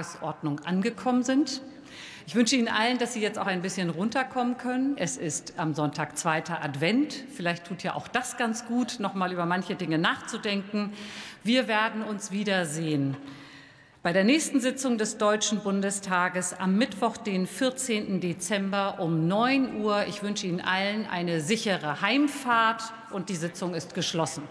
Tagesordnung angekommen sind. Ich wünsche Ihnen allen, dass Sie jetzt auch ein bisschen runterkommen können. Es ist am Sonntag zweiter Advent. Vielleicht tut ja auch das ganz gut, noch mal über manche Dinge nachzudenken. Wir werden uns wiedersehen bei der nächsten Sitzung des Deutschen Bundestages am Mittwoch, den 14. Dezember um 9 Uhr. Ich wünsche Ihnen allen eine sichere Heimfahrt und die Sitzung ist geschlossen.